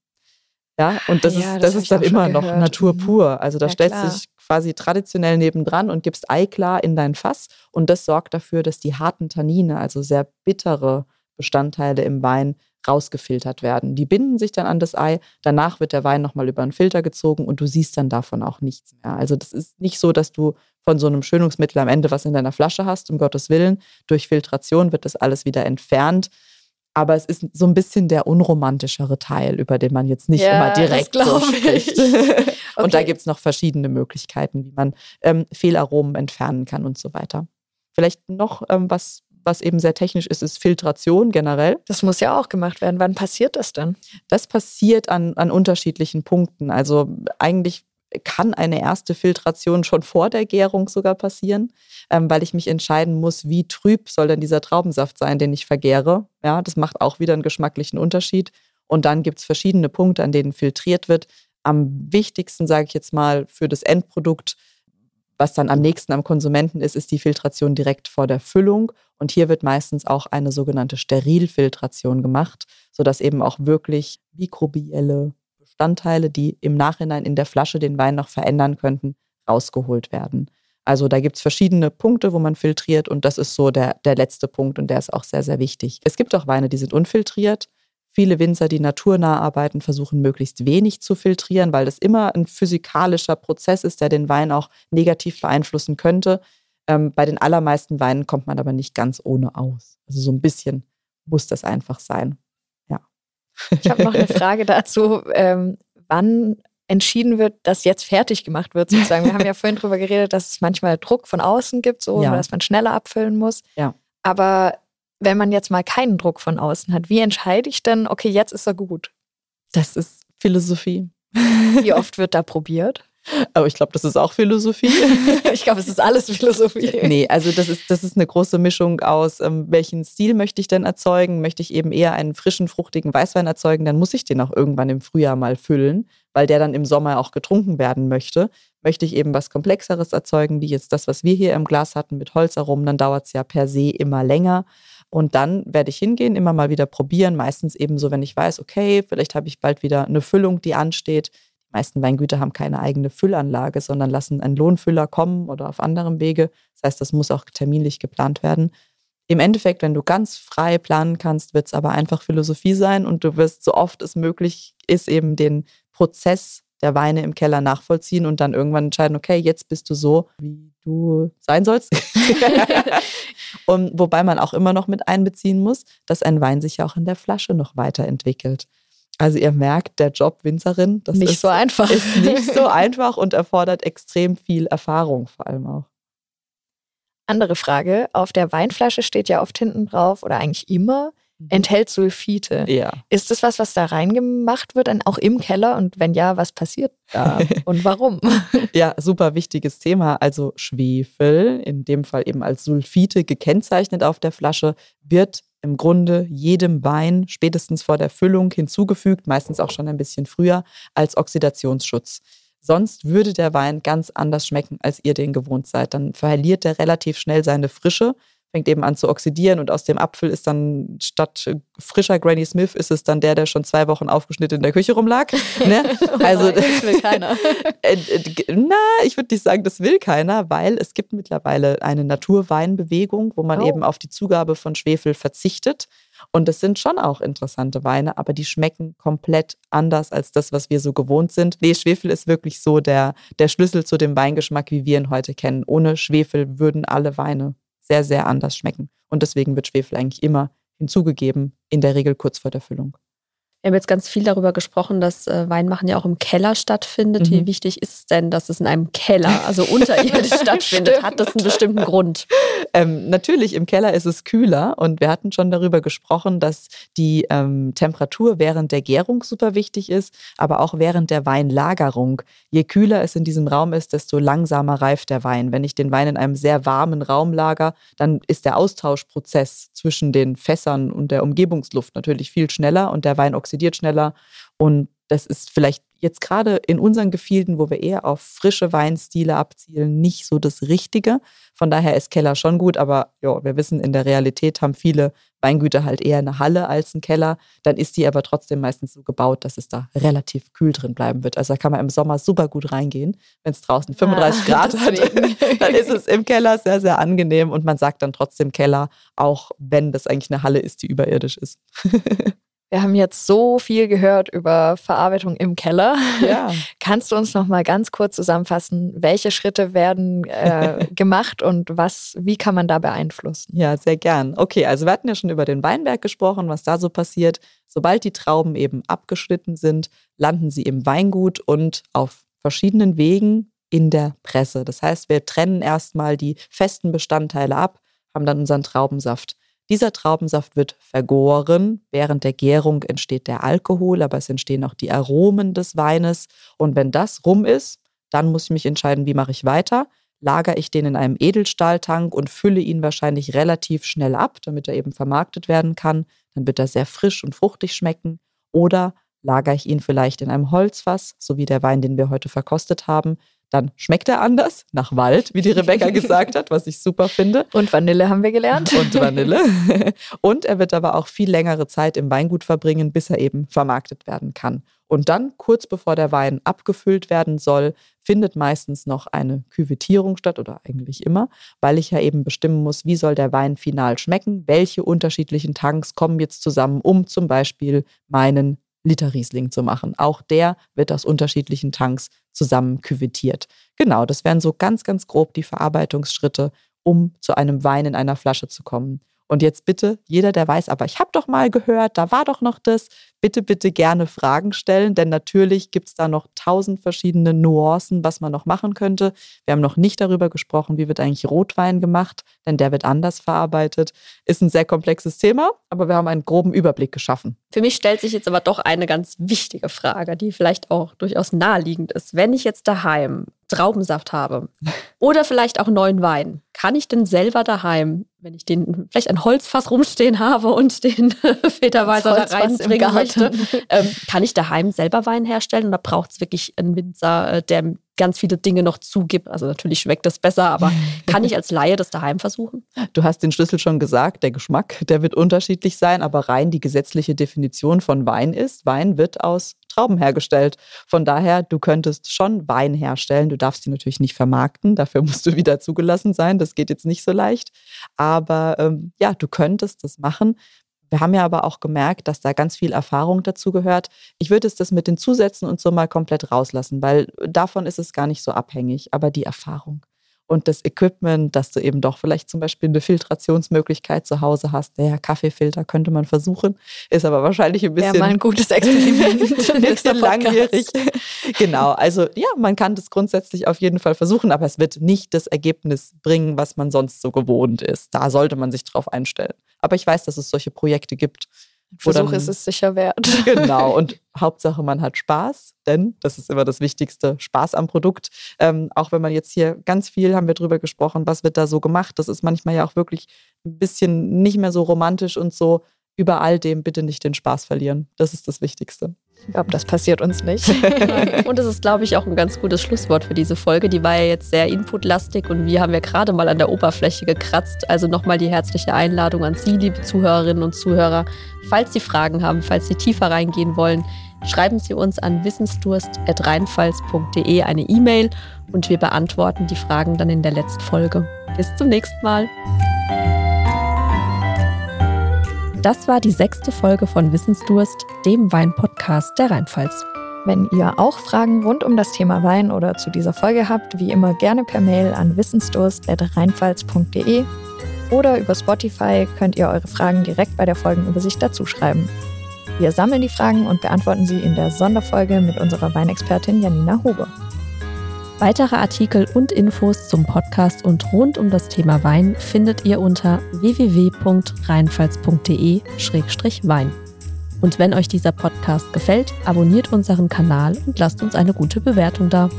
Ja, und das Ja, ist, das das ist dann immer noch. Natur Mhm. pur. Also da Ja, stellst du dich quasi traditionell nebendran und gibst Eiklar in dein Fass und das sorgt dafür, dass die harten Tannine, also sehr bittere Bestandteile im Wein, rausgefiltert werden. Die binden sich dann an das Ei, danach wird der Wein nochmal über einen Filter gezogen und du siehst dann davon auch nichts mehr. Also das ist nicht so, dass du von so einem Schönungsmittel am Ende was in deiner Flasche hast, um Gottes Willen. Durch Filtration wird das alles wieder entfernt. Aber es ist so ein bisschen der unromantischere Teil, über den man jetzt nicht Ja, immer direkt so spricht. ich. *laughs* Und da Okay. gibt es noch verschiedene Möglichkeiten, wie man ähm, Fehlaromen entfernen kann und so weiter. Vielleicht noch ähm, was, was eben sehr technisch ist, ist Filtration generell. Das muss ja auch gemacht werden. Wann passiert das dann? Das passiert an, an unterschiedlichen Punkten. Also eigentlich kann eine erste Filtration schon vor der Gärung sogar passieren, ähm, weil ich mich entscheiden muss, wie trüb soll denn dieser Traubensaft sein, den ich vergäre. Ja, das macht auch wieder einen geschmacklichen Unterschied. Und dann gibt es verschiedene Punkte, an denen filtriert wird. Am wichtigsten, sage ich jetzt mal, für das Endprodukt, was dann am nächsten am Konsumenten ist, ist die Filtration direkt vor der Füllung. Und hier wird meistens auch eine sogenannte Sterilfiltration gemacht, sodass eben auch wirklich mikrobielle Bestandteile, die im Nachhinein in der Flasche den Wein noch verändern könnten, rausgeholt werden. Also da gibt es verschiedene Punkte, wo man filtriert und das ist so der, der letzte Punkt und der ist auch sehr, sehr wichtig. Es gibt auch Weine, die sind unfiltriert. Viele Winzer, die naturnah arbeiten, versuchen möglichst wenig zu filtrieren, weil das immer ein physikalischer Prozess ist, der den Wein auch negativ beeinflussen könnte. Ähm, bei den allermeisten Weinen kommt man aber nicht ganz ohne aus. Also so ein bisschen muss das einfach sein. Ja. Ich habe noch eine Frage dazu, ähm, wann entschieden wird, dass jetzt fertig gemacht wird, sozusagen. Wir haben ja vorhin drüber geredet, dass es manchmal Druck von außen gibt, so, Ja. dass man schneller abfüllen muss. Ja. Aber wenn man jetzt mal keinen Druck von außen hat, wie entscheide ich denn, okay, jetzt ist er gut? Das ist Philosophie. Wie *laughs* oft wird da probiert? Aber ich glaube, das ist auch Philosophie. *laughs* ich glaube, es ist alles Philosophie. *laughs* nee, also das ist, das ist eine große Mischung aus, ähm, welchen Stil möchte ich denn erzeugen? Möchte ich eben eher einen frischen, fruchtigen Weißwein erzeugen? Dann muss ich den auch irgendwann im Frühjahr mal füllen, weil der dann im Sommer auch getrunken werden möchte. Möchte ich eben was Komplexeres erzeugen, wie jetzt das, was wir hier im Glas hatten mit Holzaromen, dann dauert es ja per se immer länger. Und dann werde ich hingehen, immer mal wieder probieren. Meistens eben so, wenn ich weiß, okay, vielleicht habe ich bald wieder eine Füllung, die ansteht. Die meisten Weingüter haben keine eigene Füllanlage, sondern lassen einen Lohnfüller kommen oder auf anderem Wege. Das heißt, das muss auch terminlich geplant werden. Im Endeffekt, wenn du ganz frei planen kannst, wird es aber einfach Philosophie sein und du wirst so oft es möglich ist, eben den Prozess der Weine im Keller nachvollziehen und dann irgendwann entscheiden, okay, jetzt bist du so, wie du sein sollst. *laughs* und wobei man auch immer noch mit einbeziehen muss, dass ein Wein sich ja auch in der Flasche noch weiterentwickelt. Also ihr merkt, der Job Winzerin, das nicht ist, so einfach. ist nicht so *laughs* einfach und erfordert extrem viel Erfahrung vor allem auch. Andere Frage, auf der Weinflasche steht ja oft hinten drauf oder eigentlich immer, enthält Sulfite. Ja. Ist das was, was da reingemacht wird, dann auch im Keller? Und wenn ja, was passiert da *laughs* und warum? Ja, super wichtiges Thema. Also Schwefel, in dem Fall eben als Sulfite gekennzeichnet auf der Flasche, wird im Grunde jedem Wein spätestens vor der Füllung hinzugefügt, meistens auch schon ein bisschen früher, als Oxidationsschutz. Sonst würde der Wein ganz anders schmecken, als ihr den gewohnt seid. Dann verliert er relativ schnell seine Frische, fängt eben an zu oxidieren und aus dem Apfel ist dann statt frischer Granny Smith ist es dann der, der schon zwei Wochen aufgeschnitten in der Küche rumlag. *laughs* Ne? Also das will keiner. *laughs* Äh, äh, Na, ich würde nicht sagen, das will keiner, weil es gibt mittlerweile eine Naturweinbewegung, wo man Oh. eben auf die Zugabe von Schwefel verzichtet. Und das sind schon auch interessante Weine, aber die schmecken komplett anders als das, was wir so gewohnt sind. Nee, Schwefel ist wirklich so der, der Schlüssel zu dem Weingeschmack, wie wir ihn heute kennen. Ohne Schwefel würden alle Weine sehr, sehr anders schmecken. Und deswegen wird Schwefel eigentlich immer hinzugegeben, in der Regel kurz vor der Füllung. Wir haben jetzt ganz viel darüber gesprochen, dass äh, Weinmachen ja auch im Keller stattfindet. Mhm. Wie wichtig ist es denn, dass es in einem Keller, also unterirdisch *laughs* stattfindet? Hat das einen bestimmten Grund? Ähm, natürlich, im Keller ist es kühler und wir hatten schon darüber gesprochen, dass die ähm, Temperatur während der Gärung super wichtig ist, aber auch während der Weinlagerung. Je kühler es in diesem Raum ist, desto langsamer reift der Wein. Wenn ich den Wein in einem sehr warmen Raum lager, dann ist der Austauschprozess zwischen den Fässern und der Umgebungsluft natürlich viel schneller und der Wein oxidiert oxidiert schneller. Und das ist vielleicht jetzt gerade in unseren Gefilden, wo wir eher auf frische Weinstile abzielen, nicht so das Richtige. Von daher ist Keller schon gut, aber ja, wir wissen, in der Realität haben viele Weingüter halt eher eine Halle als einen Keller. Dann ist die aber trotzdem meistens so gebaut, dass es da relativ kühl drin bleiben wird. Also da kann man im Sommer super gut reingehen. Wenn es draußen 35 ah, *laughs* Grad hat, *laughs* dann ist es im Keller sehr, sehr angenehm und man sagt dann trotzdem Keller, auch wenn das eigentlich eine Halle ist, die überirdisch ist. *laughs* Wir haben jetzt so viel gehört über Verarbeitung im Keller. Ja. *laughs* Kannst du uns noch mal ganz kurz zusammenfassen, welche Schritte werden äh, *laughs* gemacht und was, wie kann man da beeinflussen? Ja, sehr gern. Okay, also wir hatten ja schon über den Weinberg gesprochen, was da so passiert. Sobald die Trauben eben abgeschnitten sind, landen sie im Weingut und auf verschiedenen Wegen in der Presse. Das heißt, wir trennen erstmal die festen Bestandteile ab, haben dann unseren Traubensaft. Dieser Traubensaft wird vergoren. Während der Gärung entsteht der Alkohol, aber es entstehen auch die Aromen des Weines. Und wenn das rum ist, dann muss ich mich entscheiden, wie mache ich weiter. Lagere ich den in einem Edelstahltank und fülle ihn wahrscheinlich relativ schnell ab, damit er eben vermarktet werden kann. Dann wird er sehr frisch und fruchtig schmecken. Oder lagere ich ihn vielleicht in einem Holzfass, so wie der Wein, den wir heute verkostet haben, dann schmeckt er anders, nach Wald, wie die Rebecca *laughs* gesagt hat, was ich super finde. Und Vanille haben wir gelernt. Und Vanille. *laughs* Und er wird aber auch viel längere Zeit im Weingut verbringen, bis er eben vermarktet werden kann. Und dann, kurz bevor der Wein abgefüllt werden soll, findet meistens noch eine Küvetierung statt oder eigentlich immer, weil ich ja eben bestimmen muss, wie soll der Wein final schmecken, welche unterschiedlichen Tanks kommen jetzt zusammen, um zum Beispiel meinen Liter Riesling zu machen. Auch der wird aus unterschiedlichen Tanks zusammen küvettiert. Genau, das wären so ganz, ganz grob die Verarbeitungsschritte, um zu einem Wein in einer Flasche zu kommen. Und jetzt bitte, jeder, der weiß, aber ich habe doch mal gehört, da war doch noch das, bitte, bitte gerne Fragen stellen, denn natürlich gibt es da noch tausend verschiedene Nuancen, was man noch machen könnte. Wir haben noch nicht darüber gesprochen, wie wird eigentlich Rotwein gemacht, denn der wird anders verarbeitet. Ist ein sehr komplexes Thema, aber wir haben einen groben Überblick geschaffen. Für mich stellt sich jetzt aber doch eine ganz wichtige Frage, die vielleicht auch durchaus naheliegend ist. Wenn ich jetzt daheim Traubensaft habe *laughs* oder vielleicht auch neuen Wein, kann ich denn selber daheim, wenn ich den vielleicht ein Holzfass rumstehen habe und den *laughs* Federweiser da reinbringen möchte, *laughs* ähm, kann ich daheim selber Wein herstellen oder braucht es wirklich einen Winzer, äh, der ganz viele Dinge noch zugibt. Also natürlich schmeckt das besser, aber *laughs* kann ich als Laie das daheim versuchen? Du hast den Schlüssel schon gesagt, der Geschmack, der wird unterschiedlich sein, aber rein die gesetzliche Definition von Wein ist, Wein wird aus Trauben hergestellt. Von daher, du könntest schon Wein herstellen. Du darfst sie natürlich nicht vermarkten. Dafür musst du wieder zugelassen sein. Das geht jetzt nicht so leicht. Aber ähm, ja, du könntest das machen. Wir haben ja aber auch gemerkt, dass da ganz viel Erfahrung dazu gehört. Ich würde es das mit den Zusätzen und so mal komplett rauslassen, weil davon ist es gar nicht so abhängig, aber die Erfahrung und das Equipment, dass du eben doch vielleicht zum Beispiel eine Filtrationsmöglichkeit zu Hause hast. Der Kaffeefilter könnte man versuchen, ist aber wahrscheinlich ein bisschen. Ja, mal ein gutes Experiment. ein bisschen langwierig. Genau, also ja, man kann das grundsätzlich auf jeden Fall versuchen, aber es wird nicht das Ergebnis bringen, was man sonst so gewohnt ist. Da sollte man sich drauf einstellen. Aber ich weiß, dass es solche Projekte gibt. Versuch ist es sicher wert. *laughs* Genau, und *laughs* Hauptsache man hat Spaß, denn das ist immer das Wichtigste, Spaß am Produkt. Ähm, auch wenn man jetzt hier ganz viel, haben wir drüber gesprochen, was wird da so gemacht, das ist manchmal ja auch wirklich ein bisschen nicht mehr so romantisch und so. Über all dem bitte nicht den Spaß verlieren. Das ist das Wichtigste. Ich glaube, das passiert uns nicht. *laughs* und das ist, glaube ich, auch ein ganz gutes Schlusswort für diese Folge. Die war ja jetzt sehr inputlastig und wir haben ja gerade mal an der Oberfläche gekratzt. Also nochmal die herzliche Einladung an Sie, liebe Zuhörerinnen und Zuhörer. Falls Sie Fragen haben, falls Sie tiefer reingehen wollen, schreiben Sie uns an wissensdurst.rheinpfalz.de eine E-Mail und wir beantworten die Fragen dann in der letzten Folge. Bis zum nächsten Mal. Das war die sechste Folge von Wissensdurst, dem Wein-Podcast der Rheinpfalz. Wenn ihr auch Fragen rund um das Thema Wein oder zu dieser Folge habt, wie immer gerne per Mail an wissensdurst.rheinpfalz.de oder über Spotify könnt ihr eure Fragen direkt bei der Folgenübersicht dazu schreiben. Wir sammeln die Fragen und beantworten sie in der Sonderfolge mit unserer Weinexpertin Janina Huber. Weitere Artikel und Infos zum Podcast und rund um das Thema Wein findet ihr unter www.rheinpfalz.de-wein. Und wenn euch dieser Podcast gefällt, abonniert unseren Kanal und lasst uns eine gute Bewertung da.